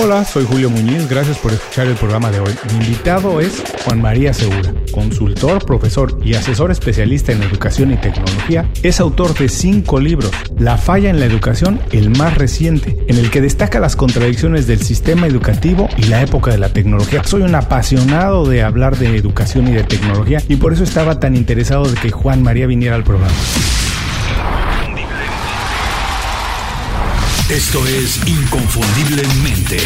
Hola, soy Julio Muñiz, gracias por escuchar el programa de hoy. Mi invitado es Juan María Segura, consultor, profesor y asesor especialista en educación y tecnología. Es autor de cinco libros, La falla en la educación, el más reciente, en el que destaca las contradicciones del sistema educativo y la época de la tecnología. Soy un apasionado de hablar de educación y de tecnología y por eso estaba tan interesado de que Juan María viniera al programa. Esto es Inconfundiblemente.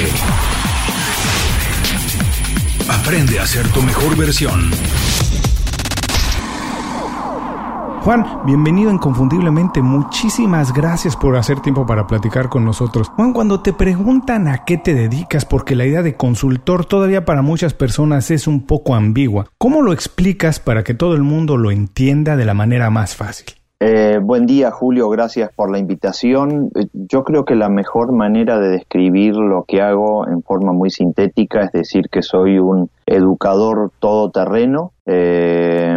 Aprende a ser tu mejor versión. Juan, bienvenido inconfundiblemente. Muchísimas gracias por hacer tiempo para platicar con nosotros. Juan, cuando te preguntan a qué te dedicas, porque la idea de consultor todavía para muchas personas es un poco ambigua, ¿cómo lo explicas para que todo el mundo lo entienda de la manera más fácil? Eh, buen día, Julio. Gracias por la invitación. Eh, yo creo que la mejor manera de describir lo que hago en forma muy sintética es decir que soy un educador todoterreno. Eh,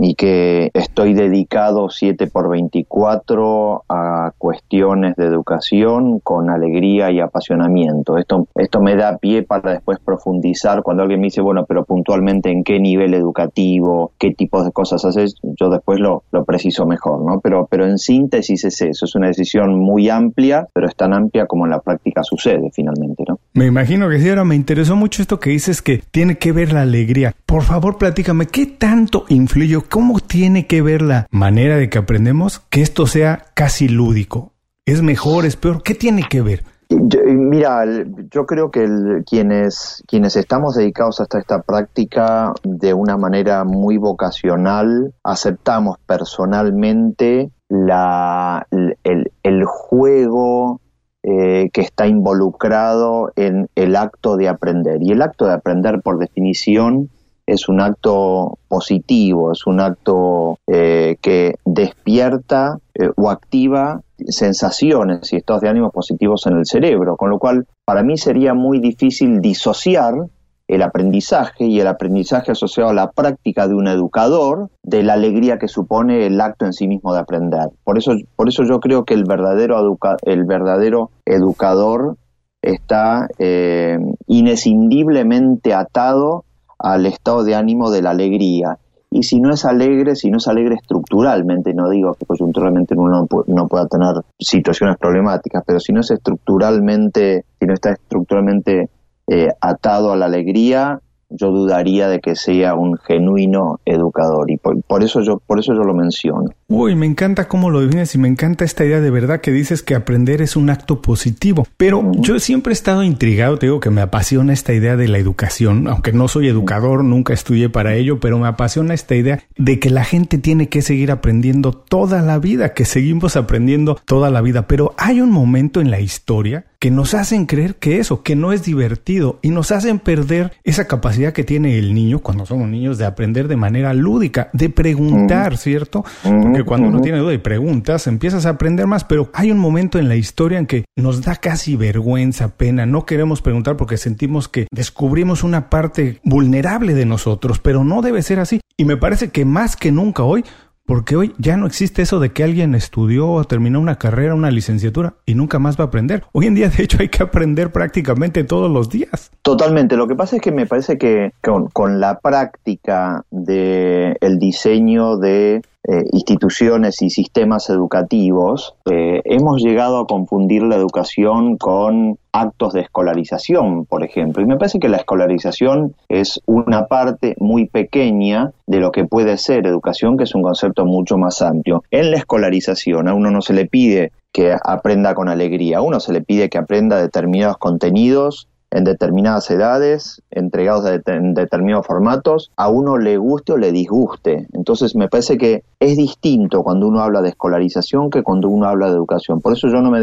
y que estoy dedicado 7 por 24 a cuestiones de educación con alegría y apasionamiento. Esto, esto me da pie para después profundizar cuando alguien me dice, bueno, pero puntualmente en qué nivel educativo, qué tipos de cosas haces, yo después lo, lo preciso mejor, ¿no? Pero, pero en síntesis es eso, es una decisión muy amplia, pero es tan amplia como en la práctica sucede finalmente, ¿no? Me imagino que sí, ahora me interesó mucho esto que dices que tiene que ver la alegría. Por favor, platícame, ¿qué tanto influye ¿Cómo tiene que ver la manera de que aprendemos que esto sea casi lúdico? ¿Es mejor, es peor? ¿Qué tiene que ver? mira, yo creo que quienes, quienes estamos dedicados hasta esta práctica de una manera muy vocacional, aceptamos personalmente la, el, juego eh, que está involucrado en el acto de aprender. Y el acto de aprender, por definición, es un acto positivo, es un acto eh, que despierta eh, o activa sensaciones y estados de ánimo positivos en el cerebro, con lo cual para mí sería muy difícil disociar el aprendizaje y el aprendizaje asociado a la práctica de un educador de la alegría que supone el acto en sí mismo de aprender. Por eso, por eso yo creo que el verdadero, el verdadero educador está eh, inescindiblemente atado al estado de ánimo de la alegría. Y si no es alegre, si no es alegre estructuralmente, no digo que coyunturalmente uno no pueda tener situaciones problemáticas, pero si no es estructuralmente, si no está estructuralmente eh, atado a la alegría, yo dudaría de que sea un genuino educador y por, eso yo por eso yo lo menciono. Uy, me encanta cómo lo defines y me encanta esta idea de verdad que dices que aprender es un acto positivo. Pero yo siempre he estado intrigado, te digo que me apasiona esta idea de la educación, aunque no soy educador, nunca estudié para ello, pero me apasiona esta idea de que la gente tiene que seguir aprendiendo toda la vida, que seguimos aprendiendo toda la vida, pero hay un momento en la historia que nos hacen creer que eso, que no es divertido y nos hacen perder esa capacidad que tiene el niño cuando somos niños de aprender de manera lúdica, de preguntar, ¿cierto? Porque cuando uno tiene duda y preguntas, empiezas a aprender más, pero hay un momento en la historia en que nos da casi vergüenza, pena, no queremos preguntar porque sentimos que descubrimos una parte vulnerable de nosotros, pero no debe ser así. Y me parece que más que nunca hoy porque hoy ya no existe eso de que alguien estudió o terminó una carrera, una licenciatura y nunca más va a aprender. Hoy en día, de hecho, hay que aprender prácticamente todos los días. Totalmente. Lo que pasa es que me parece que con, la práctica del el diseño de eh, instituciones y sistemas educativos, eh, hemos llegado a confundir la educación con actos de escolarización, por ejemplo. Y me parece que la escolarización es una parte muy pequeña de lo que puede ser educación, que es un concepto mucho más amplio. En la escolarización a uno no se le pide que aprenda con alegría, a uno se le pide que aprenda determinados contenidos en determinadas edades, entregados en determinados formatos, a uno le guste o le disguste. Entonces me parece que es distinto cuando uno habla de escolarización que cuando uno habla de educación. Por eso yo no me,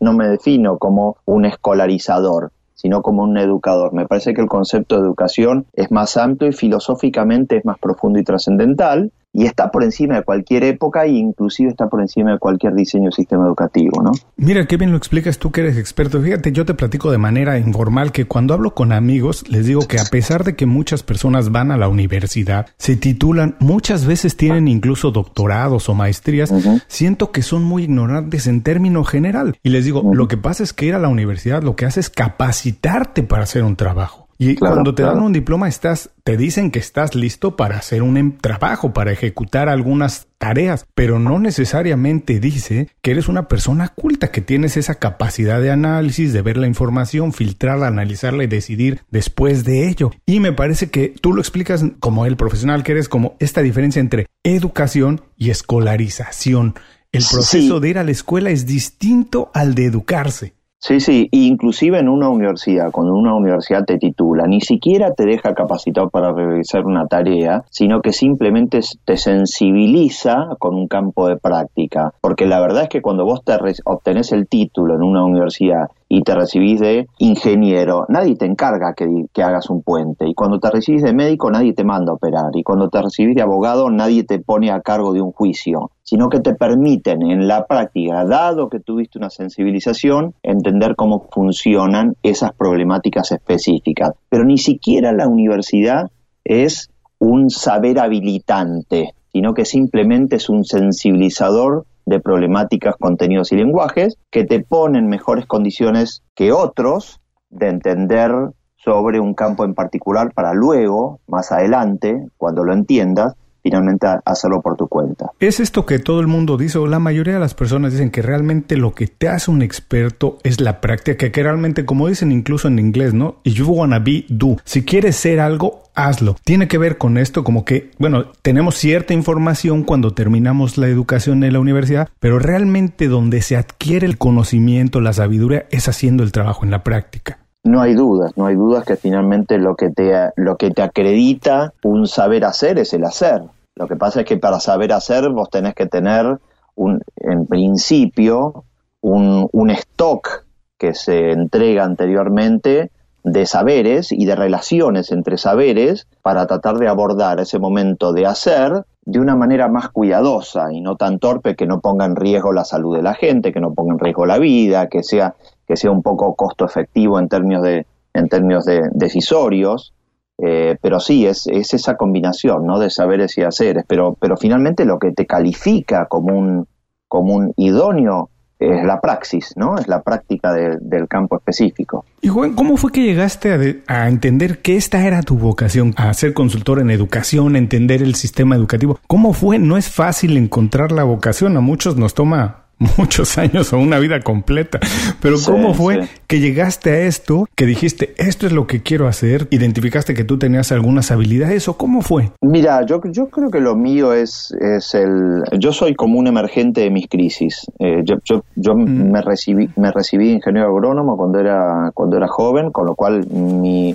no me defino como un escolarizador sino como un educador. Me parece que el concepto de educación es más amplio y filosóficamente es más profundo y trascendental, y está por encima de cualquier época e inclusive está por encima de cualquier diseño del sistema educativo, ¿no? Mira, qué bien lo explicas tú que eres experto. Fíjate, yo te platico de manera informal que cuando hablo con amigos les digo que a pesar de que muchas personas van a la universidad, se titulan, muchas veces tienen incluso doctorados o maestrías, siento que son muy ignorantes en término general. Y les digo, lo que pasa es que ir a la universidad lo que hace es capacitarte para hacer un trabajo. Y cuando te dan un diploma, estás, te dicen que estás listo para hacer un em, trabajo, para ejecutar algunas tareas, pero no necesariamente dice que eres una persona culta, que tienes esa capacidad de análisis, de ver la información, filtrarla, analizarla y decidir después de ello. Y me parece que tú lo explicas como el profesional que eres, como esta diferencia entre educación y escolarización. El proceso de ir a la escuela es distinto al de educarse. Sí, sí, inclusive en una universidad, cuando una universidad te titula, ni siquiera te deja capacitado para realizar una tarea, sino que simplemente te sensibiliza con un campo de práctica. Porque la verdad es que cuando vos te obtenés el título en una universidad y te recibís de ingeniero, nadie te encarga que, que, hagas un puente. Y cuando te recibís de médico, nadie te manda a operar. Y cuando te recibís de abogado, nadie te pone a cargo de un juicio sino que te permiten en la práctica, dado que tuviste una sensibilización, entender cómo funcionan esas problemáticas específicas. Pero ni siquiera la universidad es un saber habilitante, sino que simplemente es un sensibilizador de problemáticas, contenidos y lenguajes que te ponen mejores condiciones que otros de entender sobre un campo en particular para luego, más adelante, cuando lo entiendas, finalmente hacerlo por tu cuenta. Es esto que todo el mundo dice, o la mayoría de las personas dicen que realmente lo que te hace un experto es la práctica, que realmente, como dicen incluso en inglés, ¿no? If you wanna be, do. Si quieres ser algo, hazlo. Tiene que ver con esto, como que, bueno, tenemos cierta información cuando terminamos la educación en la universidad, pero realmente donde se adquiere el conocimiento, la sabiduría, es haciendo el trabajo en la práctica. No hay dudas, no hay dudas que finalmente lo que te, lo que te acredita un saber hacer es el hacer. Lo que pasa es que para saber hacer vos tenés que tener un, en principio un, un stock que se entrega anteriormente de saberes y de relaciones entre saberes para tratar de abordar ese momento de hacer de una manera más cuidadosa y no tan torpe que no ponga en riesgo la salud de la gente, que no ponga en riesgo la vida, que sea, que sea un poco costo efectivo en términos de, en términos de decisorios. Eh, pero sí, es, es, esa combinación ¿no? de saberes y haceres, pero, pero finalmente lo que te califica como un, como un idóneo es la praxis, ¿no? Es la práctica del campo específico. Y Juan, ¿cómo fue que llegaste a, a, entender que esta era tu vocación? A ser consultor en educación, a entender el sistema educativo. ¿Cómo fue? No es fácil encontrar la vocación. A muchos nos toma muchos años o una vida completa. Pero ¿cómo fue que llegaste a esto, que dijiste, esto es lo que quiero hacer, identificaste que tú tenías algunas habilidades o cómo fue? Mira, yo, yo creo que lo mío es, es el... Yo soy como un emergente de mis crisis. Eh, yo yo, yo mm. me, recibí, me recibí ingeniero agrónomo cuando era, cuando era joven, con lo cual mi,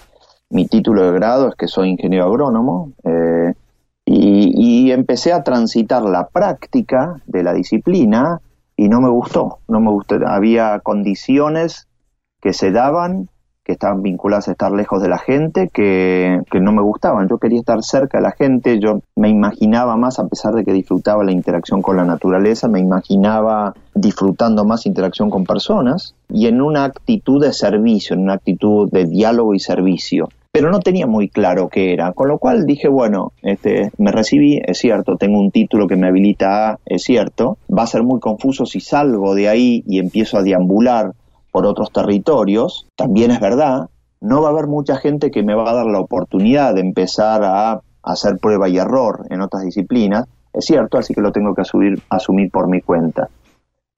mi título de grado es que soy ingeniero agrónomo. Eh, y, y empecé a transitar la práctica de la disciplina y no me gustó, no me gustó. Había condiciones que se daban, que estaban vinculadas a estar lejos de la gente, que, que, no me gustaban. Yo quería estar cerca de la gente, yo me imaginaba más, a pesar de que disfrutaba la interacción con la naturaleza, me imaginaba disfrutando más interacción con personas y en una actitud de servicio, en una actitud de diálogo y servicio pero no tenía muy claro qué era, con lo cual dije, bueno, este, me recibí, es cierto, tengo un título que me habilita, es cierto, va a ser muy confuso si salgo de ahí y empiezo a deambular por otros territorios, también es verdad, no va a haber mucha gente que me va a dar la oportunidad de empezar a hacer prueba y error en otras disciplinas, es cierto, así que lo tengo que asumir por mi cuenta.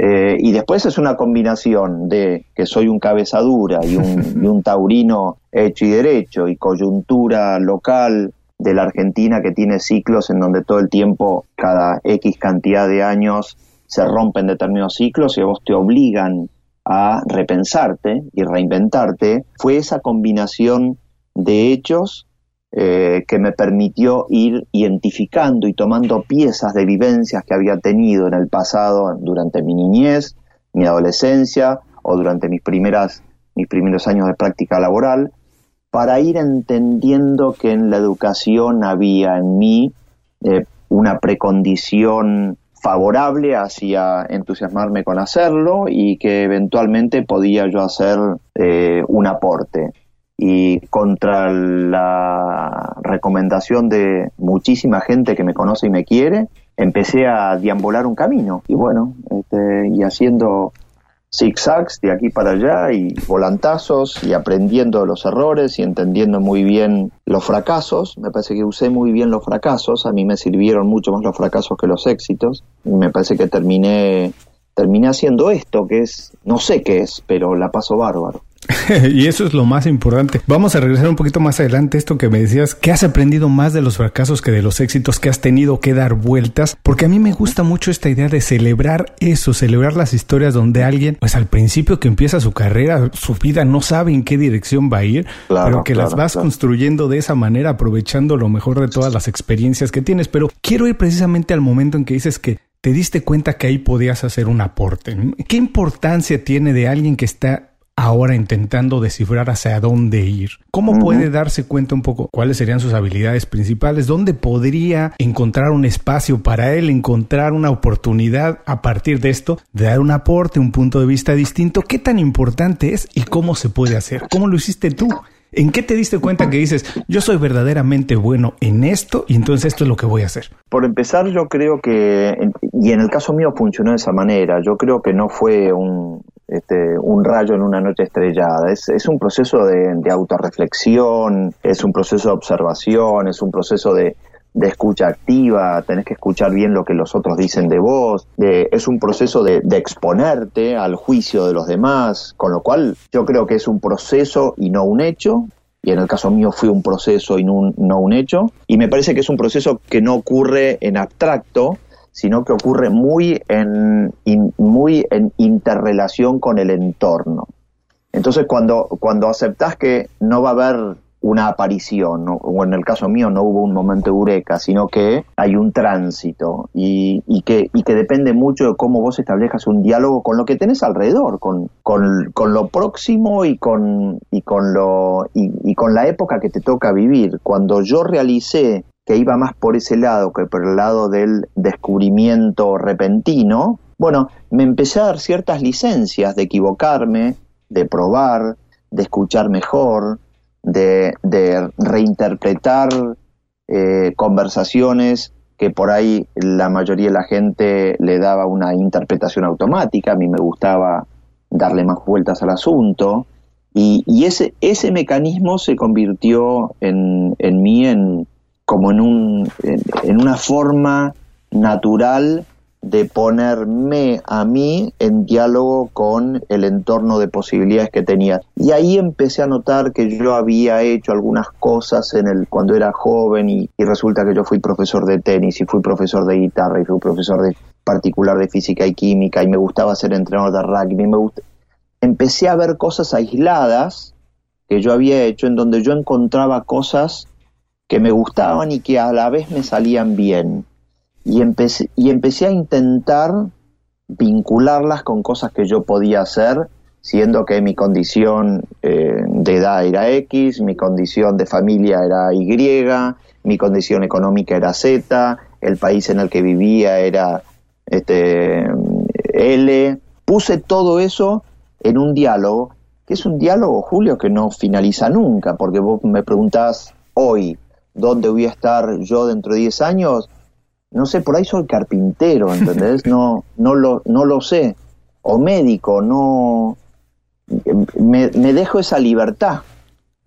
Eh, y después es una combinación de que soy un cabezadura y un, y un taurino hecho y derecho y coyuntura local de la Argentina que tiene ciclos en donde todo el tiempo, cada X cantidad de años, se rompen determinados ciclos y a vos te obligan a repensarte y reinventarte, fue esa combinación de hechos eh, que me permitió ir identificando y tomando piezas de vivencias que había tenido en el pasado durante mi niñez, mi adolescencia o durante mis primeras mis primeros años de práctica laboral para ir entendiendo que en la educación había en mí eh, una precondición favorable hacia entusiasmarme con hacerlo y que eventualmente podía yo hacer eh, un aporte. Y contra la recomendación de muchísima gente que me conoce y me quiere, empecé a deambular un camino. Y bueno, este, y haciendo zigzags de aquí para allá y volantazos y aprendiendo los errores y entendiendo muy bien los fracasos. Me parece que usé muy bien los fracasos, a mí me sirvieron mucho más los fracasos que los éxitos y me parece que terminé terminé haciendo esto que es no sé qué es, pero la paso bárbaro. y eso es lo más importante. Vamos a regresar un poquito más adelante esto que me decías, que has aprendido más de los fracasos que de los éxitos, que has tenido que dar vueltas, porque a mí me gusta mucho esta idea de celebrar eso, celebrar las historias donde alguien, pues al principio que empieza su carrera, su vida, no sabe en qué dirección va a ir, pero que las vas construyendo de esa manera, aprovechando lo mejor de todas las experiencias que tienes. Pero quiero ir precisamente al momento en que dices que te diste cuenta que ahí podías hacer un aporte. ¿Qué importancia tiene de alguien que está ahora intentando descifrar hacia dónde ir. ¿Cómo puede darse cuenta un poco cuáles serían sus habilidades principales? ¿Dónde podría encontrar un espacio para él, encontrar una oportunidad a partir de esto, de dar un aporte, un punto de vista distinto? ¿Qué tan importante es y cómo se puede hacer? ¿Cómo lo hiciste tú? ¿En qué te diste cuenta que dices, yo soy verdaderamente bueno en esto y entonces esto es lo que voy a hacer? Por empezar, yo creo que, y en el caso mío funcionó de esa manera, yo creo que no fue un, este, un rayo en una noche estrellada. Es, es un proceso de, de, autorreflexión, es un proceso de observación, es un proceso de, de, escucha activa, tenés que escuchar bien lo que los otros dicen de vos, es un proceso de, de, exponerte al juicio de los demás, con lo cual yo creo que es un proceso y no un hecho. Y en el caso mío fue un proceso y no no un hecho. Y me parece que es un proceso que no ocurre en abstracto, sino que ocurre muy en, muy en interrelación con el entorno. Entonces, cuando, cuando aceptas que no va a haber una aparición, o en el caso mío no hubo un momento eureka, sino que hay un tránsito y, y, que, y que depende mucho de cómo vos establezcas un diálogo con lo que tenés alrededor, con, con, con lo próximo y con, y, con lo, y con la época que te toca vivir. Cuando yo realicé que iba más por ese lado que por el lado del descubrimiento repentino, bueno, me empecé a dar ciertas licencias de equivocarme, de probar, de escuchar mejor, de, reinterpretar eh, conversaciones que por ahí la mayoría de la gente le daba una interpretación automática, a mí me gustaba darle más vueltas al asunto, y, ese, ese mecanismo se convirtió en, en mí en, como en, un, en, una forma natural de ponerme a mí en diálogo con el entorno de posibilidades que tenía. Y ahí empecé a notar que yo había hecho algunas cosas en el cuando era joven y, resulta que yo fui profesor de tenis y fui profesor de guitarra y fui profesor de particular de física y química y me gustaba ser entrenador de rugby. Me Empecé a ver cosas aisladas que yo había hecho en donde yo encontraba cosas que me gustaban y que a la vez me salían bien. Y empecé, y empecé a intentar vincularlas con cosas que yo podía hacer, siendo que mi condición eh, de edad era X, mi condición de familia era Y, mi condición económica era Z, el país en el que vivía era este, L. Puse todo eso en un diálogo, que es un diálogo, Julio, que no finaliza nunca, porque vos me preguntás hoy, dónde voy a estar yo dentro de 10 años, no sé, por ahí soy carpintero, ¿entendés? No, no, lo, no lo sé. O médico, no. Me, me dejo esa libertad,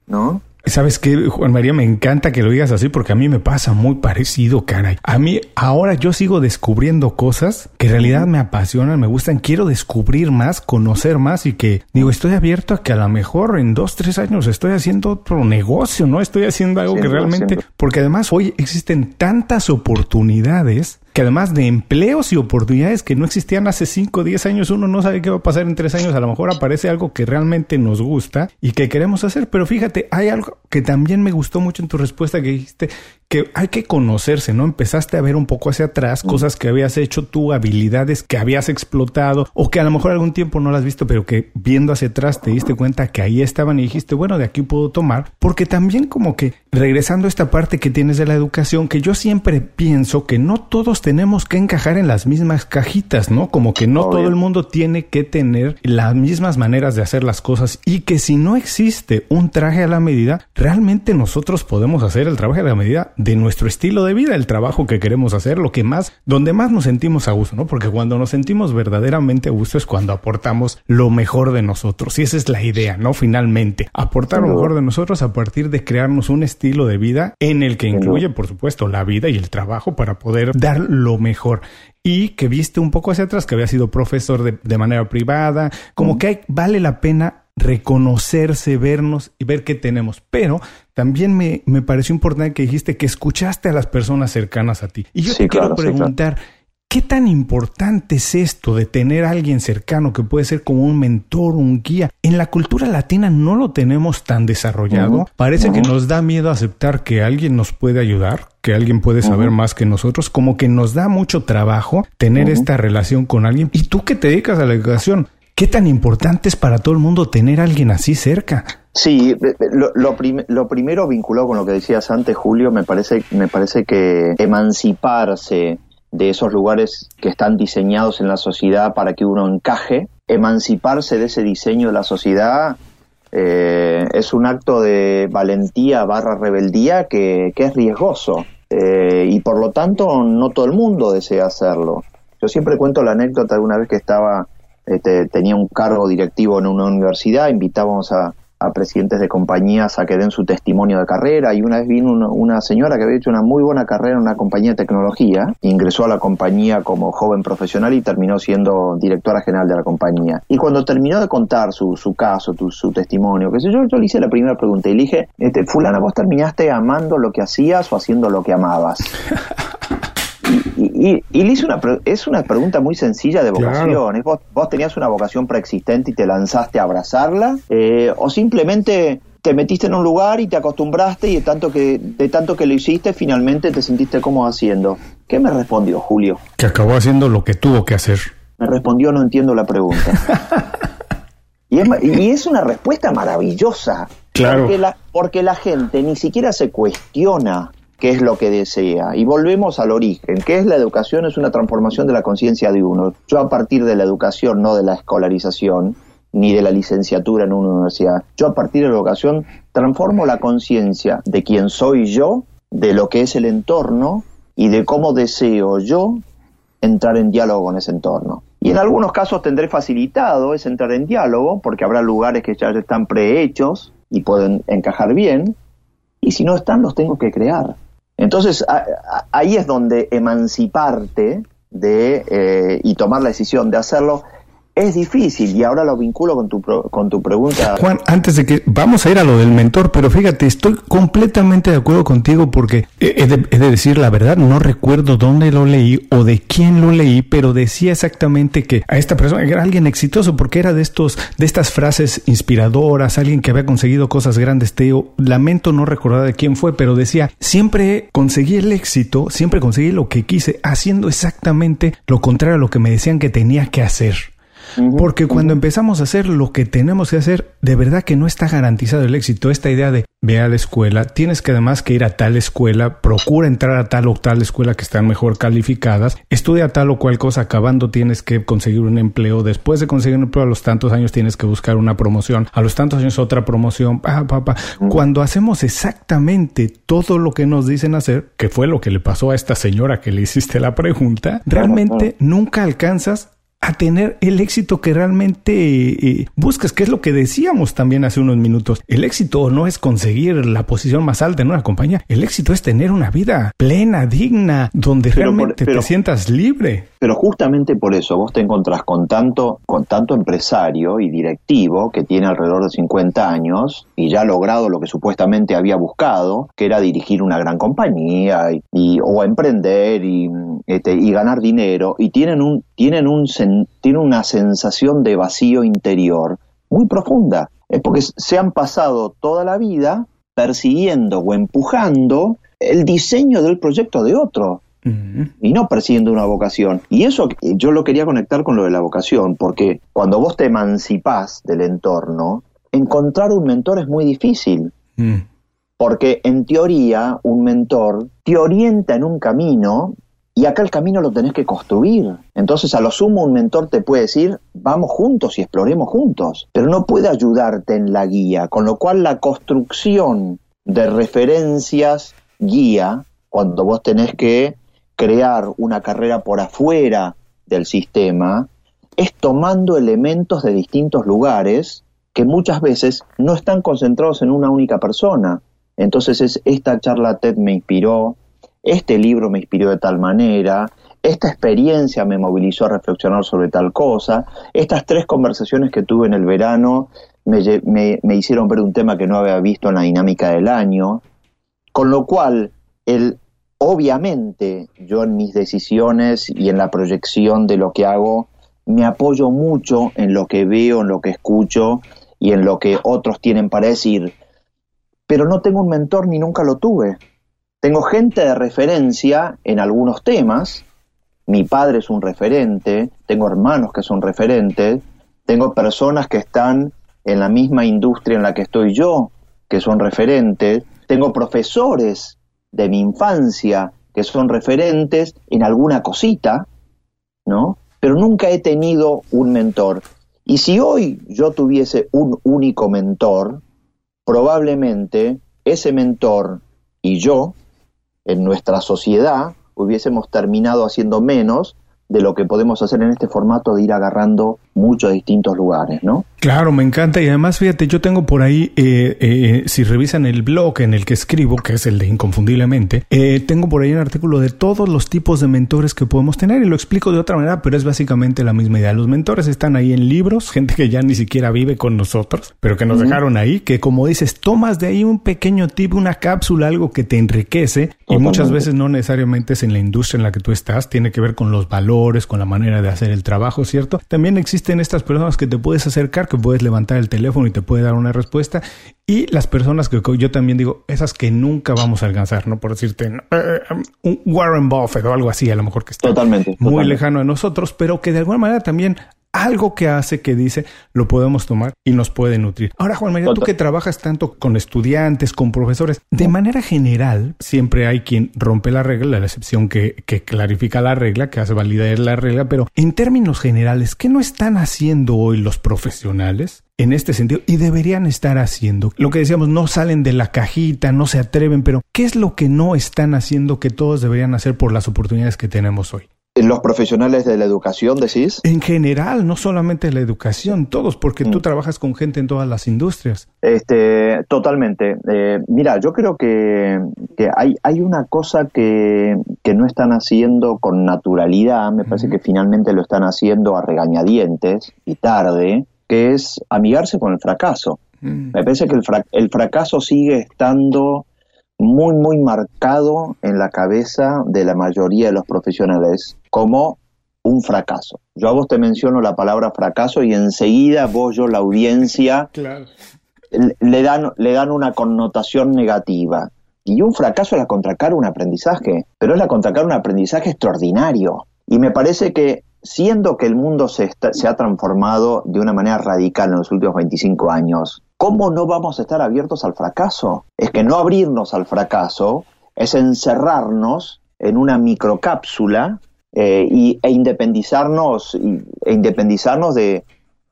¿no? ¿Sabes qué, Juan María? Me encanta que lo digas así porque a mí me pasa muy parecido, caray. A mí ahora yo sigo descubriendo cosas que en realidad me apasionan, me gustan, quiero descubrir más, conocer más y que digo, estoy abierto a que a lo mejor en dos, tres años estoy haciendo otro negocio, ¿no? Estoy haciendo algo que realmente... Porque además hoy existen tantas oportunidades que además de empleos y oportunidades que no existían hace 5 o 10 años, uno no sabe qué va a pasar en 3 años, a lo mejor aparece algo que realmente nos gusta y que queremos hacer, pero fíjate, hay algo que también me gustó mucho en tu respuesta que dijiste que hay que conocerse, ¿no? Empezaste a ver un poco hacia atrás cosas que habías hecho tú, habilidades que habías explotado o que a lo mejor algún tiempo no las has visto, pero que viendo hacia atrás te diste cuenta que ahí estaban y dijiste, bueno, de aquí puedo tomar, porque también como que regresando a esta parte que tienes de la educación, que yo siempre pienso que no todos tenemos que encajar en las mismas cajitas, ¿no? Como que no todo el mundo tiene que tener las mismas maneras de hacer las cosas y que si no existe un traje a la medida, realmente nosotros podemos hacer el trabajo a la medida de nuestro estilo de vida, el trabajo que queremos hacer, lo que más, donde más nos sentimos a gusto, ¿no? Porque cuando nos sentimos verdaderamente a gusto es cuando aportamos lo mejor de nosotros. Y esa es la idea, ¿no? Finalmente, aportar lo mejor de nosotros a partir de crearnos un estilo de vida en el que incluye, por supuesto, la vida y el trabajo para poder dar lo mejor. Y que viste un poco hacia atrás, que había sido profesor de, manera privada, como que vale la pena reconocerse, vernos y ver qué tenemos. Pero también me, me, pareció importante que dijiste que escuchaste a las personas cercanas a ti. Y yo te quiero preguntar, ¿Qué tan importante es esto de tener a alguien cercano que puede ser como un mentor, un guía? En la cultura latina no lo tenemos tan desarrollado. Parece que nos da miedo aceptar que alguien nos puede ayudar, que alguien puede saber más que nosotros, como que nos da mucho trabajo tener esta relación con alguien. Y tú que te dedicas a la educación, ¿qué tan importante es para todo el mundo tener a alguien así cerca? Sí, lo, lo, primero vinculado con lo que decías antes, Julio, me parece, me parece que emanciparse de esos lugares que están diseñados en la sociedad para que uno encaje, emanciparse de ese diseño de la sociedad eh, es un acto de valentía barra rebeldía que, es riesgoso eh, y por lo tanto no todo el mundo desea hacerlo. Yo siempre cuento la anécdota de una vez que estaba, este, tenía un cargo directivo en una universidad, invitábamos a, presidentes de compañías a que den su testimonio de carrera y una vez vino una, señora que había hecho una muy buena carrera en una compañía de tecnología, ingresó a la compañía como joven profesional y terminó siendo directora general de la compañía. Y cuando terminó de contar su, su caso, su testimonio, que sé yo, yo le hice la primera pregunta y le dije, este, fulana, vos terminaste amando lo que hacías o haciendo lo que amabas. Y, le hice una, es una pregunta muy sencilla de vocación. ¿Vos, ¿Vos, tenías una vocación preexistente y te lanzaste a abrazarla? Eh, ¿O simplemente te metiste en un lugar y te acostumbraste y de tanto que, de tanto que lo hiciste, finalmente te sentiste cómodo haciendo? ¿Qué me respondió Julio? Que acabó haciendo lo que tuvo que hacer. Me respondió, no entiendo la pregunta. y, es, y es una respuesta maravillosa. Claro. Porque la, porque la gente ni siquiera se cuestiona qué es lo que desea. Y volvemos al origen. ¿Qué es la educación? Es una transformación de la conciencia de uno. Yo a partir de la educación, no de la escolarización, ni de la licenciatura en una universidad, yo a partir de la educación transformo la conciencia de quién soy yo, de lo que es el entorno y de cómo deseo yo entrar en diálogo con ese entorno. Y en algunos casos tendré facilitado ese entrar en diálogo, porque habrá lugares que ya están prehechos y pueden encajar bien, y si no están, los tengo que crear. Entonces ahí es donde emanciparte de, eh, y tomar la decisión de hacerlo es difícil y ahora lo vinculo con tu, con tu pregunta. Juan, antes de que vamos a ir a lo del mentor, pero fíjate, estoy completamente de acuerdo contigo porque he de, he de, decir la verdad, no recuerdo dónde lo leí o de quién lo leí, pero decía exactamente que a esta persona era alguien exitoso porque era de estos de estas frases inspiradoras, alguien que había conseguido cosas grandes. Te lamento no recordar de quién fue, pero decía, siempre conseguí el éxito, siempre conseguí lo que quise haciendo exactamente lo contrario a lo que me decían que tenía que hacer. Porque cuando empezamos a hacer lo que tenemos que hacer, de verdad que no está garantizado el éxito. Esta idea de ve a la escuela, tienes que además que ir a tal escuela, procura entrar a tal o tal escuela que están mejor calificadas, estudia tal o cual cosa, acabando tienes que conseguir un empleo, después de conseguir un empleo a los tantos años tienes que buscar una promoción, a los tantos años otra promoción, pa, pa, pa. Cuando hacemos exactamente todo lo que nos dicen hacer, que fue lo que le pasó a esta señora que le hiciste la pregunta, realmente nunca alcanzas a tener el éxito que realmente eh, buscas, que es lo que decíamos también hace unos minutos. El éxito no es conseguir la posición más alta en una compañía, el éxito es tener una vida plena, digna, donde realmente te sientas libre. Pero justamente por eso vos te encontrás con tanto, con tanto empresario y directivo que tiene alrededor de 50 años y ya ha logrado lo que supuestamente había buscado, que era dirigir una gran compañía y, o emprender y, este, y ganar dinero, y tienen un, tienen un tiene una sensación de vacío interior muy profunda. Es porque se han pasado toda la vida persiguiendo o empujando el diseño del proyecto de otro y no persiguiendo una vocación. Y eso yo lo quería conectar con lo de la vocación, porque cuando vos te emancipás del entorno, encontrar un mentor es muy difícil. Mm. Porque en teoría un mentor te orienta en un camino y acá el camino lo tenés que construir. Entonces a lo sumo un mentor te puede decir, vamos juntos y exploremos juntos, pero no puede ayudarte en la guía, con lo cual la construcción de referencias guía, cuando vos tenés que crear una carrera por afuera del sistema, es tomando elementos de distintos lugares que muchas veces no están concentrados en una única persona. Entonces es, esta charla TED me inspiró, este libro me inspiró de tal manera, esta experiencia me movilizó a reflexionar sobre tal cosa, estas tres conversaciones que tuve en el verano me, me hicieron ver un tema que no había visto en la dinámica del año, con lo cual el Obviamente, yo en mis decisiones y en la proyección de lo que hago, me apoyo mucho en lo que veo, en lo que escucho y en lo que otros tienen para decir. Pero no tengo un mentor ni nunca lo tuve. Tengo gente de referencia en algunos temas. Mi padre es un referente, tengo hermanos que son referentes, tengo personas que están en la misma industria en la que estoy yo, que son referentes, tengo profesores de mi infancia que son referentes en alguna cosita, ¿no? Pero nunca he tenido un mentor. Y si hoy yo tuviese un único mentor, probablemente ese mentor y yo, en nuestra sociedad, hubiésemos terminado haciendo menos de lo que podemos hacer en este formato de ir agarrando muchos distintos lugares, ¿no? Claro, me encanta y además fíjate, yo tengo por ahí, eh, eh, si revisan el blog en el que escribo, que es el de Inconfundiblemente, eh, tengo por ahí un artículo de todos los tipos de mentores que podemos tener y lo explico de otra manera, pero es básicamente la misma idea. Los mentores están ahí en libros, gente que ya ni siquiera vive con nosotros, pero que nos dejaron ahí, que como dices, tomas de ahí un pequeño tip, una cápsula, algo que te enriquece y muchas veces no necesariamente es en la industria en la que tú estás, tiene que ver con los valores, con la manera de hacer el trabajo, ¿cierto? También existen estas personas que te puedes acercar, que puedes levantar el teléfono y te puede dar una respuesta, y las personas que yo también digo, esas que nunca vamos a alcanzar, ¿no? Por decirte, eh, un Warren Buffett o algo así, a lo mejor que está totalmente, muy lejano de nosotros, pero que de alguna manera también algo que hace, que dice, lo podemos tomar y nos puede nutrir. Ahora, Juan María, tú que trabajas tanto con estudiantes, con profesores, de manera general, siempre hay quien rompe la regla, la excepción que, que clarifica la regla, que hace validar la regla, pero en términos generales, ¿qué no están haciendo hoy los profesionales? en este sentido y deberían estar haciendo. Lo que decíamos, no salen de la cajita, no se atreven, pero ¿qué es lo que no están haciendo que todos deberían hacer por las oportunidades que tenemos hoy? Los profesionales de la educación, decís? En general, no solamente la educación, todos, porque tú mm. trabajas con gente en todas las industrias. Este, totalmente. Eh, mira, yo creo que, hay, hay una cosa que, no están haciendo con naturalidad, me parece que finalmente lo están haciendo a regañadientes y tarde, que es amigarse con el fracaso. Mm. Me parece que el, el fracaso sigue estando muy, muy marcado en la cabeza de la mayoría de los profesionales como un fracaso. Yo a vos te menciono la palabra fracaso y enseguida vos, yo, la audiencia, le, dan, le dan una connotación negativa. Y un fracaso es la contracara un aprendizaje, pero es la contracara un aprendizaje extraordinario. Y me parece que siendo que el mundo se, se, ha transformado de una manera radical en los últimos 25 años, ¿cómo no vamos a estar abiertos al fracaso? Es que no abrirnos al fracaso es encerrarnos en una microcápsula eh, y, e independizarnos, e independizarnos de,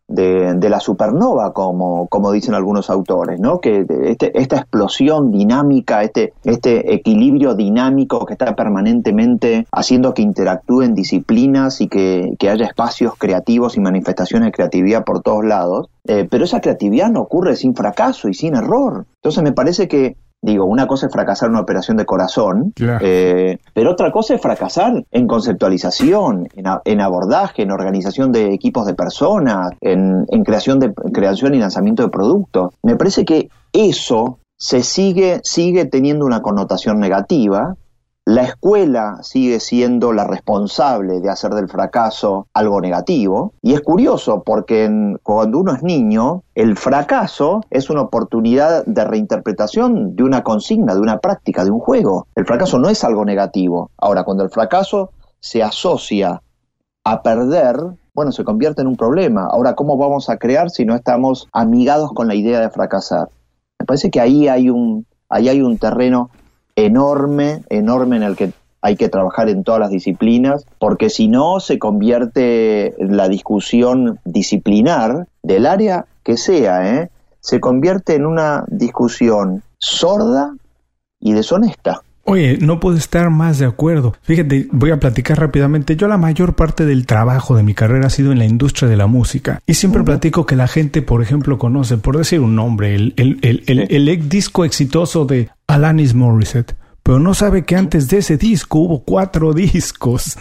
de, la supernova, como, como dicen algunos autores, ¿no? Que este, esta explosión dinámica, este, este equilibrio dinámico que está permanentemente haciendo que interactúen disciplinas y que, haya espacios creativos y manifestaciones de creatividad por todos lados, eh, pero esa creatividad no ocurre sin fracaso y sin error. Entonces me parece que Digo, una cosa es fracasar en una operación de corazón, eh, pero otra cosa es fracasar en conceptualización, en, abordaje, en organización de equipos de personas, en, creación, de, creación y lanzamiento de productos. Me parece que eso se sigue, sigue teniendo una connotación negativa la escuela sigue siendo la responsable de hacer del fracaso algo negativo. Y es curioso porque cuando uno es niño, el fracaso es una oportunidad de reinterpretación de una consigna, de una práctica, de un juego. El fracaso no es algo negativo. Ahora, cuando el fracaso se asocia a perder, bueno, se convierte en un problema. Ahora, ¿cómo vamos a crear si no estamos amigados con la idea de fracasar? Me parece que ahí hay un, ahí hay un terreno enorme, enorme en el que hay que trabajar en todas las disciplinas, porque si no se convierte la discusión disciplinar del área que sea, ¿eh? se convierte en una discusión sorda y deshonesta. Oye, no puedo estar más de acuerdo. Fíjate, voy a platicar rápidamente. Yo la mayor parte del trabajo de mi carrera ha sido en la industria de la música. Y siempre platico que la gente, por ejemplo, conoce, por decir un nombre, el, el, el, el disco exitoso de Alanis Morissette pero no sabe que antes de ese disco hubo cuatro discos,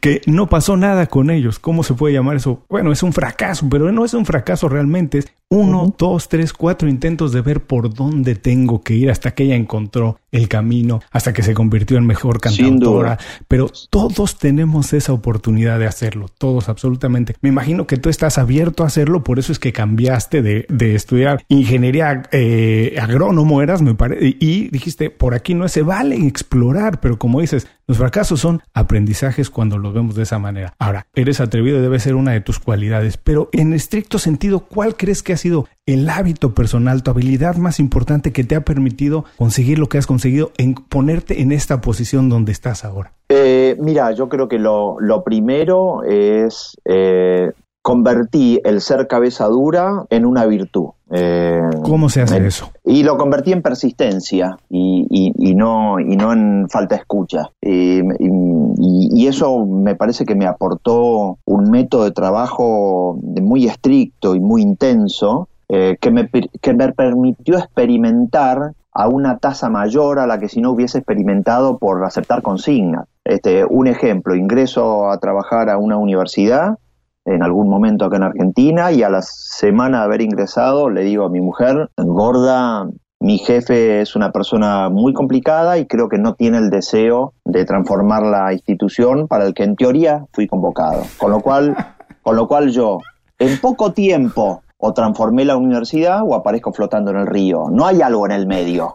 que, no pasó nada con ellos. ¿Cómo se puede llamar eso? Bueno, es un fracaso, pero no es un fracaso realmente, es uno, dos, tres, cuatro intentos de ver por dónde tengo que ir hasta que ella encontró el camino, hasta que se convirtió en mejor cantautora. Pero todos tenemos esa oportunidad de hacerlo, todos absolutamente. Me imagino que tú estás abierto a hacerlo, por eso es que cambiaste de, de estudiar ingeniería eh, agrónomo, eras, me parece, y dijiste, por aquí no se vale explorar, pero como dices, los fracasos son aprendizajes cuando los vemos de esa manera. Ahora, eres atrevido debe ser una de tus cualidades, pero en estricto sentido, ¿cuál crees que ha sido el hábito personal, tu habilidad más importante que te ha permitido conseguir lo que has conseguido en ponerte en esta posición donde estás ahora? Eh, mira, yo creo que lo, primero es eh, convertí el ser cabeza dura en una virtud. Eh, ¿Cómo se hace eso? Y lo convertí en persistencia y, y, no, y no en falta de escucha. y, eso me parece que me aportó un método de trabajo muy estricto y muy intenso eh, que, me, que me permitió experimentar a una tasa mayor a la que si no hubiese experimentado por aceptar consignas. Este, un ejemplo, ingreso a trabajar a una universidad en algún momento acá en Argentina y a la semana de haber ingresado le digo a mi mujer, gorda, mi jefe es una persona muy complicada y creo que no tiene el deseo de transformar la institución para el que en teoría fui convocado. Con lo cual, con lo cual yo en poco tiempo o transformé la universidad o aparezco flotando en el río. No hay algo en el medio.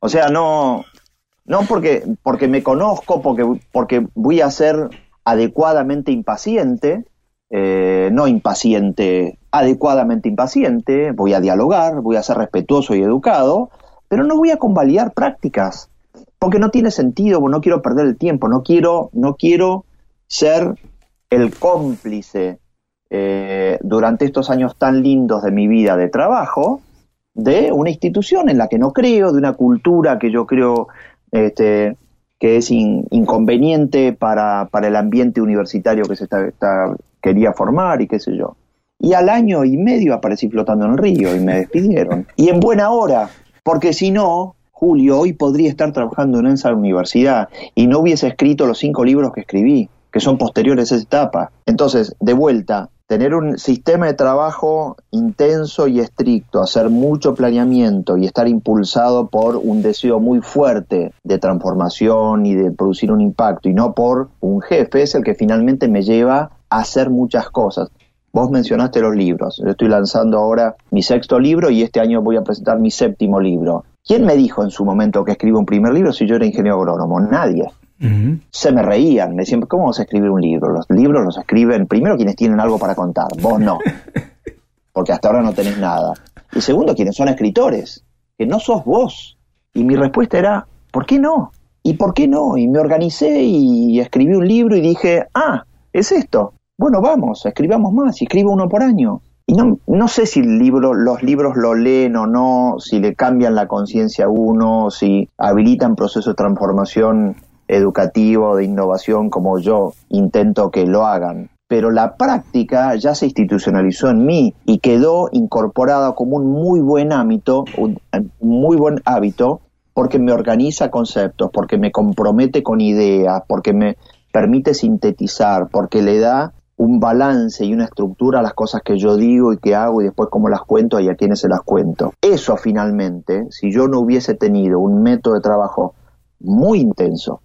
O sea, no, no porque, porque me conozco, porque, porque voy a ser adecuadamente impaciente, eh, no impaciente, adecuadamente impaciente, voy a dialogar, voy a ser respetuoso y educado, pero no voy a convalidar prácticas, porque no tiene sentido, no quiero perder el tiempo, no quiero, no quiero ser el cómplice eh, durante estos años tan lindos de mi vida de trabajo de una institución en la que no creo, de una cultura que yo creo este, que es inconveniente para, para, el ambiente universitario que se está, quería formar y qué sé yo. Y al año y medio aparecí flotando en el río y me despidieron. Y en buena hora, porque si no, Julio, hoy podría estar trabajando en esa universidad y no hubiese escrito los cinco libros que escribí, que son posteriores a esa etapa. Entonces, de vuelta, tener un sistema de trabajo intenso y estricto, hacer mucho planeamiento y estar impulsado por un deseo muy fuerte de transformación y de producir un impacto y no por un jefe es el que finalmente me lleva a hacer muchas cosas. Vos mencionaste los libros. Yo estoy lanzando ahora mi sexto libro y este año voy a presentar mi séptimo libro. ¿Quién me dijo en su momento que escribo un primer libro si yo era ingeniero agrónomo? Nadie. Se me reían, me decían, ¿cómo vas a escribir un libro? Los libros los escriben primero quienes tienen algo para contar, vos no, porque hasta ahora no tenés nada. Y segundo, quienes son escritores, que no sos vos. Y mi respuesta era, ¿por qué no? ¿Y por qué no? Y me organicé y escribí un libro y dije, ah, es esto. Bueno, vamos, escribamos más y escribo uno por año. Y no, no sé si el libro, los libros lo leen o no, si le cambian la conciencia a uno, si habilitan procesos de transformación educativo, de innovación, como yo intento que lo hagan. Pero la práctica ya se institucionalizó en mí y quedó incorporada como un muy buen hábito, un muy buen hábito, porque me organiza conceptos, porque me compromete con ideas, porque me permite sintetizar, porque le da un balance y una estructura a las cosas que yo digo y que hago y después cómo las cuento y a quiénes se las cuento. Eso finalmente, si yo no hubiese tenido un método de trabajo muy intenso.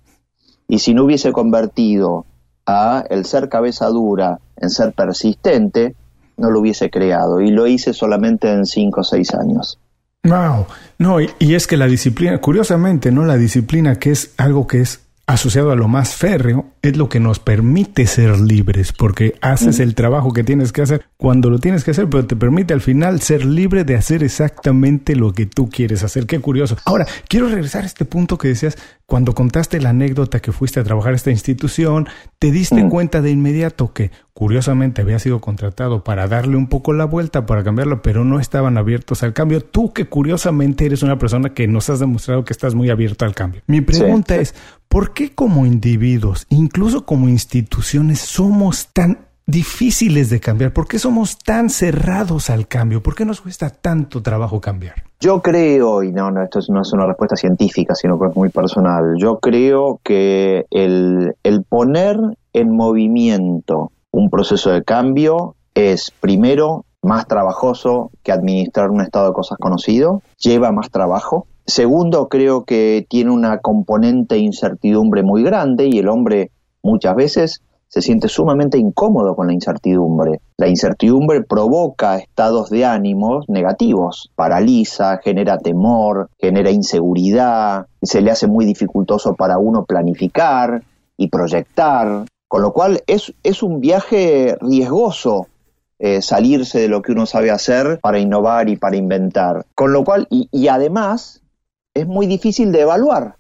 Y si no hubiese convertido a el ser cabeza dura en ser persistente, no lo hubiese creado. Y lo hice solamente en cinco o seis años. Wow. No, y, y, es que la disciplina, curiosamente, ¿no? La disciplina que es algo que es asociado a lo más férreo, es lo que nos permite ser libres, porque haces el trabajo que tienes que hacer cuando lo tienes que hacer, pero te permite al final ser libre de hacer exactamente lo que tú quieres hacer. Qué curioso. Ahora, quiero regresar a este punto que decías, cuando contaste la anécdota que fuiste a trabajar a esta institución, te diste mm. cuenta de inmediato que curiosamente había sido contratado para darle un poco la vuelta, para cambiarlo, pero no estaban abiertos al cambio. Tú que curiosamente eres una persona que nos has demostrado que estás muy abierto al cambio. Mi pregunta es, ¿por qué como individuos, incluso como instituciones, somos tan difíciles de cambiar? ¿Por qué somos tan cerrados al cambio? ¿Por qué nos cuesta tanto trabajo cambiar? Yo creo, y no, no, esto no es una respuesta científica, sino que es muy personal, yo creo que el, el poner en movimiento un proceso de cambio es primero más trabajoso que administrar un estado de cosas conocido, lleva más trabajo. Segundo, creo que tiene una componente de incertidumbre muy grande y el hombre muchas veces se siente sumamente incómodo con la incertidumbre. La incertidumbre provoca estados de ánimos negativos, paraliza, genera temor, genera inseguridad, se le hace muy dificultoso para uno planificar y proyectar. Con lo cual es, es un viaje riesgoso eh, salirse de lo que uno sabe hacer para innovar y para inventar. Con lo cual, y, y además, es muy difícil de evaluar.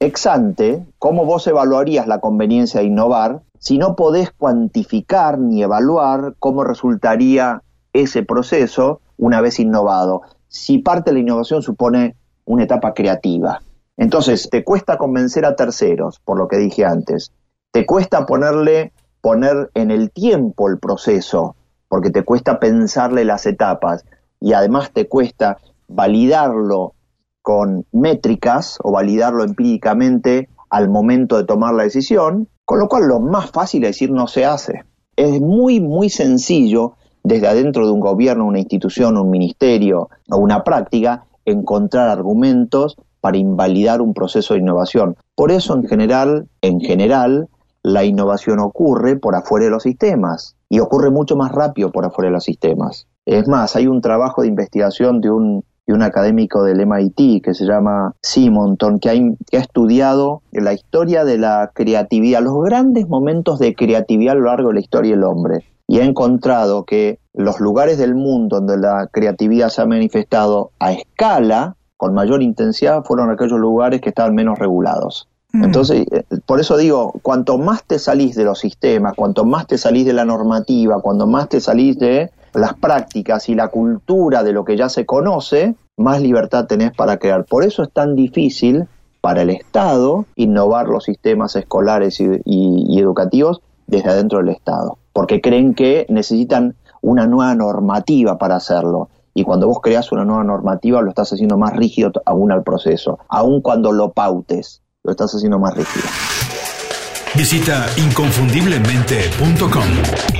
Ex ante, ¿cómo vos evaluarías la conveniencia de innovar si no podés cuantificar ni evaluar cómo resultaría ese proceso una vez innovado? Si parte de la innovación supone una etapa creativa. Entonces, te cuesta convencer a terceros, por lo que dije antes te cuesta ponerle, poner en el tiempo el proceso, porque te cuesta pensarle las etapas y además te cuesta validarlo con métricas o validarlo empíricamente al momento de tomar la decisión, con lo cual lo más fácil es decir no se hace. Es muy, muy sencillo desde adentro de un gobierno, una institución, un ministerio o una práctica encontrar argumentos para invalidar un proceso de innovación. Por eso en general, en general, la innovación ocurre por afuera de los sistemas y ocurre mucho más rápido por afuera de los sistemas. Es más, hay un trabajo de investigación de un, de un académico del MIT que se llama Simonton, que ha, que ha estudiado la historia de la creatividad, los grandes momentos de creatividad a lo largo de la historia del hombre. Y ha encontrado que los lugares del mundo donde la creatividad se ha manifestado a escala, con mayor intensidad, fueron aquellos lugares que estaban menos regulados. Mm. Entonces, eh, por eso digo, cuanto más te salís de los sistemas, cuanto más te salís de la normativa, cuanto más te salís de las prácticas y la cultura de lo que ya se conoce, más libertad tenés para crear. Por eso es tan difícil para el Estado innovar los sistemas escolares y, educativos desde adentro del Estado, porque creen que necesitan una nueva normativa para hacerlo. Y cuando vos creas una nueva normativa, lo estás haciendo más rígido aún al proceso, aun cuando lo pautes lo estás haciendo más rígido. Visita inconfundiblemente.com.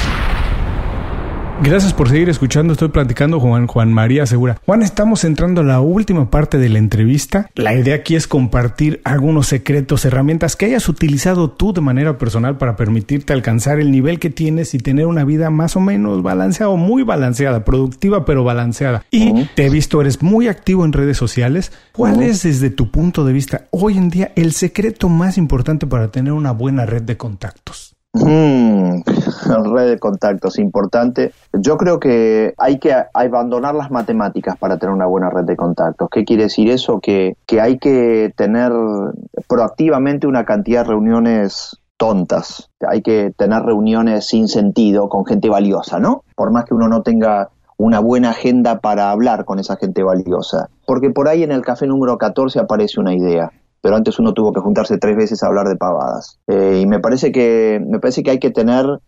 Gracias por seguir escuchando. Estoy platicando con Juan María Segura. Juan, estamos entrando a la última parte de la entrevista. La idea aquí es compartir algunos secretos, herramientas que hayas utilizado tú de manera personal para permitirte alcanzar el nivel que tienes y tener una vida más o menos balanceada o muy balanceada, productiva pero balanceada. Y te he visto, eres muy activo en redes sociales. ¿Cuál es desde tu punto de vista hoy en día el secreto más importante para tener una buena red de contactos? Mm, red de contactos, importante. Yo creo que hay que abandonar las matemáticas para tener una buena red de contactos. ¿Qué quiere decir eso? Que, que hay que tener proactivamente una cantidad de reuniones tontas. Hay que tener reuniones sin sentido con gente valiosa, ¿no? Por más que uno no tenga una buena agenda para hablar con esa gente valiosa. Porque por ahí en el café número 14 aparece una idea pero antes uno tuvo que juntarse tres veces a hablar de pavadas. Eh, y me parece que me parece que hay que tener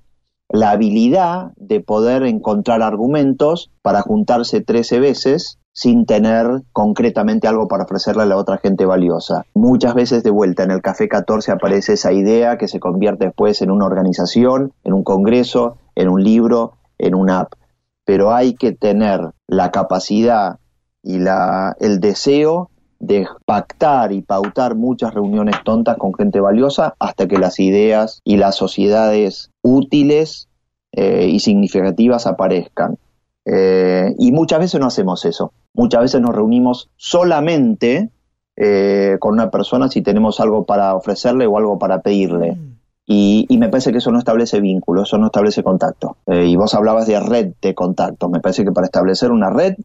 la habilidad de poder encontrar argumentos para juntarse 13 veces sin tener concretamente algo para ofrecerle a la otra gente valiosa. Muchas veces de vuelta en el Café 14 aparece esa idea que se convierte después en una organización, en un congreso, en un libro, en una app. pero hay que tener la capacidad y la, el deseo de pactar y pautar muchas reuniones tontas con gente valiosa hasta que las ideas y las sociedades útiles eh, y significativas aparezcan. Eh, y muchas veces no hacemos eso. Muchas veces nos reunimos solamente eh, con una persona si tenemos algo para ofrecerle o algo para pedirle. Mm. Y, y, me parece que eso no establece vínculo, eso no establece contacto. y vos hablabas de red de contactos. Me parece que para establecer una red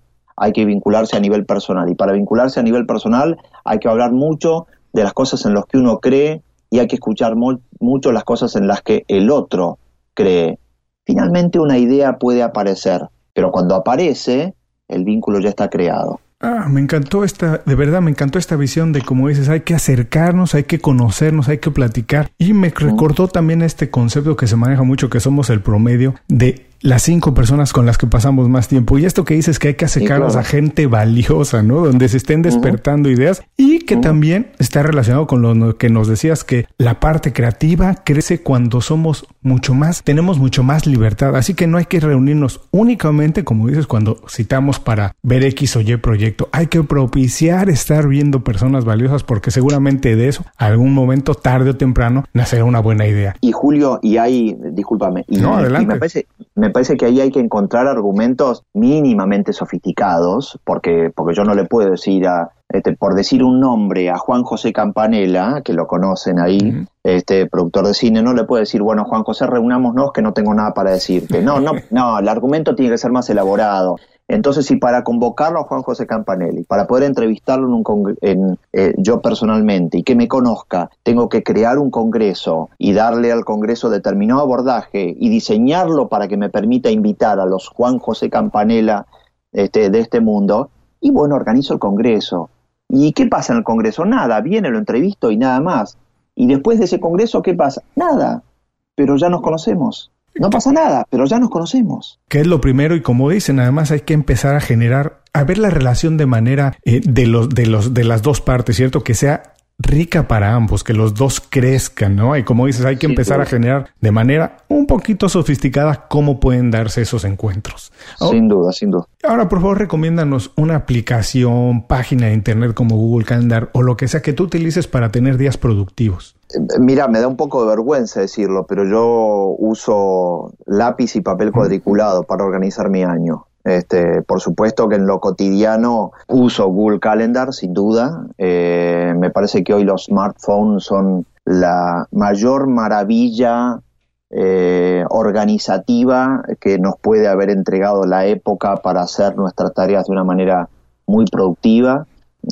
hay que vincularse a nivel personal. Y para vincularse a nivel personal hay que hablar mucho de las cosas en las que uno cree y hay que escuchar mucho las cosas en las que el otro cree. Finalmente una idea puede aparecer, pero cuando aparece, el vínculo ya está creado. Ah, me encantó esta, de verdad me encantó esta visión de como dices, hay que acercarnos, hay que conocernos, hay que platicar. Y me recordó también este concepto que se maneja mucho, que somos el promedio de las cinco personas con las que pasamos más tiempo. Y esto que dices que hay que acercarnos a gente valiosa, ¿no? Donde se estén despertando ideas y que también está relacionado con lo que nos decías que la parte creativa crece cuando somos mucho más, tenemos mucho más libertad. Así que no hay que reunirnos únicamente, como dices, cuando citamos para ver X o Y proyecto. Hay que propiciar estar viendo personas valiosas porque seguramente de eso, algún momento, tarde o temprano, nacerá una buena idea. Y Julio, y hay, discúlpame, y, no, adelante. me parece, me parece que ahí hay que encontrar argumentos mínimamente sofisticados, porque, porque yo no le puedo decir a, este, por decir un nombre, a Juan José Campanella, que lo conocen ahí, este productor de cine, no le puedo decir, bueno, Juan José, reunámonos que no tengo nada para decirte. No, no, no, el argumento tiene que ser más elaborado. Entonces, si para convocarlo a Juan José Campanelli, para poder entrevistarlo en un en, eh, yo personalmente y que me conozca, tengo que crear un congreso y darle al congreso determinado abordaje y diseñarlo para que me permita invitar a los Juan José Campanella este, de este mundo, y bueno, organizo el congreso. ¿Y qué pasa en el congreso? Nada, viene, lo entrevisto y nada más. Y después de ese congreso, ¿qué pasa? Nada, pero ya nos conocemos. No pasa nada, pero ya nos conocemos. Que es lo primero y como dicen, además hay que empezar a generar, a ver la relación de manera eh, de los de los de las dos partes, cierto, que sea rica para ambos, que los dos crezcan, ¿no? Y como dices, hay que empezar a generar de manera un poquito sofisticada cómo pueden darse esos encuentros. Sin duda, sin duda. Ahora, por favor, recomiéndanos una aplicación, página de internet como Google Calendar o lo que sea que tú utilices para tener días productivos. Mira, me da un poco de vergüenza decirlo, pero yo uso lápiz y papel cuadriculado para organizar mi año. Este, por supuesto que en lo cotidiano uso Google Calendar, sin duda. Eh, me parece que hoy los smartphones son la mayor maravilla eh, organizativa que nos puede haber entregado la época para hacer nuestras tareas de una manera muy productiva.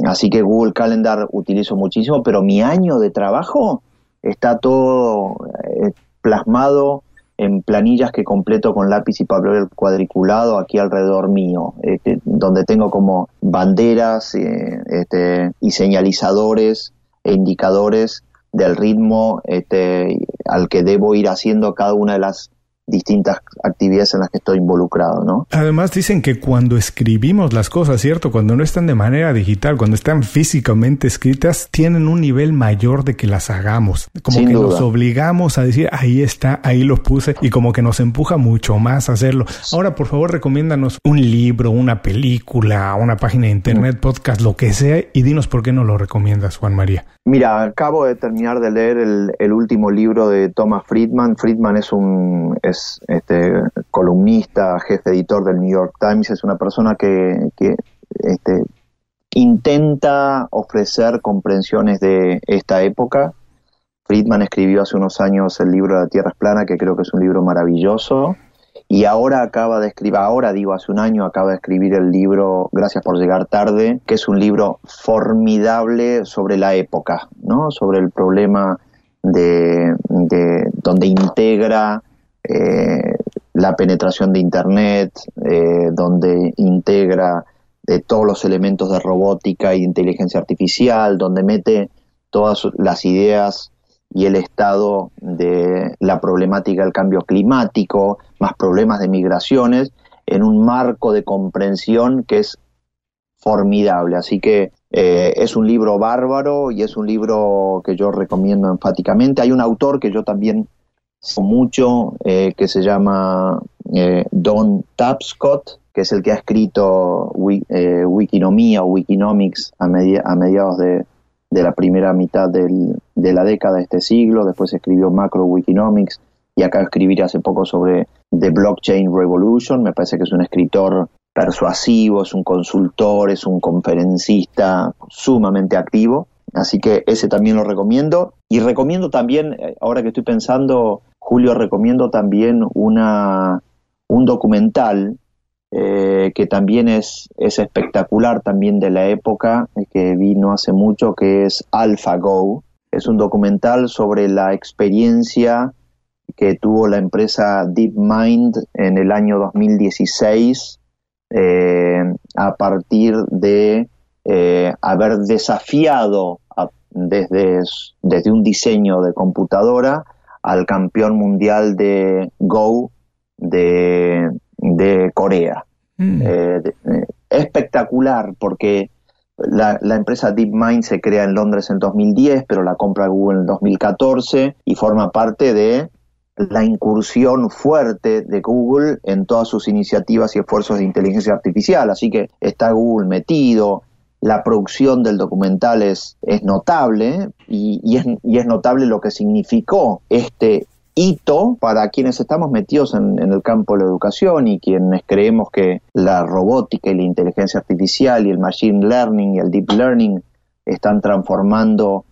Así que Google Calendar utilizo muchísimo, pero mi año de trabajo está todo eh, plasmado en planillas que completo con lápiz y papel cuadriculado aquí alrededor mío, este, donde tengo como banderas eh, este, y señalizadores e indicadores del ritmo este, al que debo ir haciendo cada una de las distintas actividades en las que estoy involucrado, ¿no? Además dicen que cuando escribimos las cosas, ¿cierto? Cuando no están de manera digital, cuando están físicamente escritas, tienen un nivel mayor de que las hagamos. Como que nos obligamos a decir, ahí está, ahí lo puse, y como que nos empuja mucho más a hacerlo. Ahora, por favor, recomiéndanos un libro, una película, una página de internet, podcast, lo que sea, y dinos por qué no lo recomiendas, Juan María. Mira, acabo de terminar de leer el, último libro de Thomas Friedman. Friedman es un es este, columnista, jefe editor del New York Times. Es una persona que, este, intenta ofrecer comprensiones de esta época. Friedman escribió hace unos años el libro La Tierra es plana, que creo que es un libro maravilloso y ahora acaba de escribir, ahora digo, hace un año acaba de escribir el libro Gracias por llegar tarde, que es un libro formidable sobre la época, ¿no? Sobre el problema de, donde integra eh, la penetración de Internet, eh, donde integra de todos los elementos de robótica e inteligencia artificial, donde mete todas las ideas y el estado de la problemática del cambio climático, más problemas de migraciones, en un marco de comprensión que es formidable. Así que eh, es un libro bárbaro y es un libro que yo recomiendo enfáticamente. Hay un autor que yo también mucho, eh, que se llama Don Tapscott, que es el que ha escrito Wikinomia o Wikinomics a, a mediados de, de, la primera mitad del, de la década de este siglo, después escribió Macro Wikinomics y acá escribir hace poco sobre The Blockchain Revolution, me parece que es un escritor persuasivo, es un consultor, es un conferencista sumamente activo. Así que ese también lo recomiendo. Y recomiendo también, eh, ahora que estoy pensando, Julio, recomiendo también una, un documental eh, que también es, es espectacular también de la época, eh, que vino hace mucho, que es AlphaGo. Es un documental sobre la experiencia que tuvo la empresa DeepMind en el año 2016 eh, a partir de eh, haber desafiado desde, desde un diseño de computadora al campeón mundial de Go de, Corea. Mm. Eh, espectacular porque la, la, empresa DeepMind se crea en Londres en 2010, pero la compra Google en 2014 y forma parte de la incursión fuerte de Google en todas sus iniciativas y esfuerzos de inteligencia artificial. Así que está Google metido, la producción del documental es, es notable y, es, y, es, notable lo que significó este hito para quienes estamos metidos en, en, el campo de la educación y quienes creemos que la robótica y la inteligencia artificial y el machine learning y el deep learning están transformando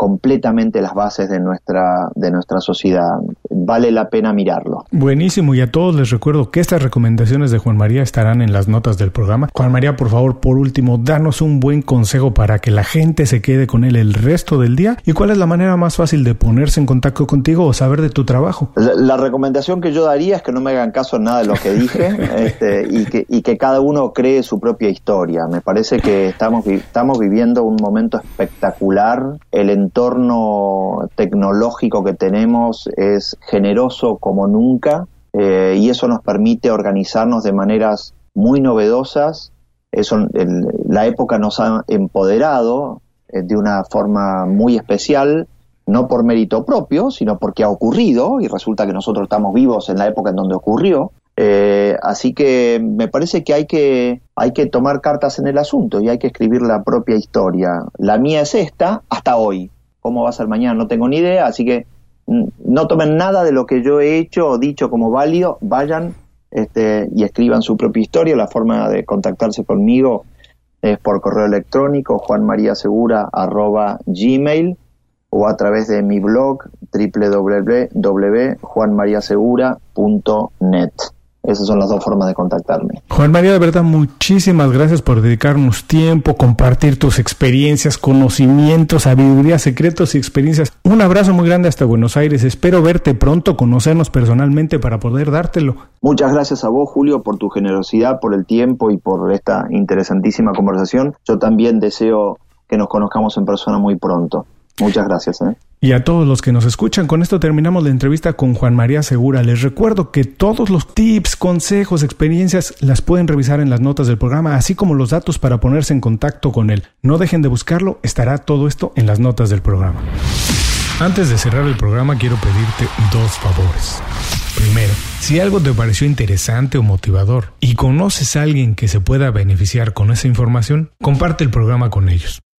completamente las bases de nuestra, de nuestra sociedad. Vale la pena mirarlo. Buenísimo, y a todos les recuerdo que estas recomendaciones de Juan María estarán en las notas del programa. Juan María, por favor, por último, danos un buen consejo para que la gente se quede con él el resto del día. ¿Y cuál es la manera más fácil de ponerse en contacto contigo o saber de tu trabajo? La, recomendación que yo daría es que no me hagan caso en nada de lo que dije este, y, que, y que cada uno cree su propia historia. Me parece que estamos, estamos viviendo un momento espectacular. El entorno tecnológico que tenemos es generoso como nunca eh, y eso nos permite organizarnos de maneras muy novedosas. Eso, la época nos ha empoderado eh, de una forma muy especial, no por mérito propio, sino porque ha ocurrido y resulta que nosotros estamos vivos en la época en donde ocurrió. Eh, así que me parece que hay, que hay que tomar cartas en el asunto y hay que escribir la propia historia. La mía es esta hasta hoy cómo va a ser mañana no tengo ni idea, así que no tomen nada de lo que yo he hecho o dicho como válido, vayan este, y escriban su propia historia. La forma de contactarse conmigo es por correo electrónico juanmariasegura.gmail o a través de mi blog www.juanmariasegura.net. Esas son las dos formas de contactarme. Juan María, de verdad, muchísimas gracias por dedicarnos tiempo, compartir tus experiencias, conocimientos, sabiduría, secretos y experiencias. Un abrazo muy grande hasta Buenos Aires. Espero verte pronto, conocernos personalmente para poder dártelo. Muchas gracias a vos, Julio, por tu generosidad, por el tiempo y por esta interesantísima conversación. Yo también deseo que nos conozcamos en persona muy pronto. Muchas gracias. ¿eh? Y a todos los que nos escuchan, con esto terminamos la entrevista con Juan María Segura. Les recuerdo que todos los tips, consejos, experiencias las pueden revisar en las notas del programa, así como los datos para ponerse en contacto con él. No dejen de buscarlo, estará todo esto en las notas del programa. Antes de cerrar el programa quiero pedirte dos favores. Primero, si algo te pareció interesante o motivador y conoces a alguien que se pueda beneficiar con esa información, comparte el programa con ellos.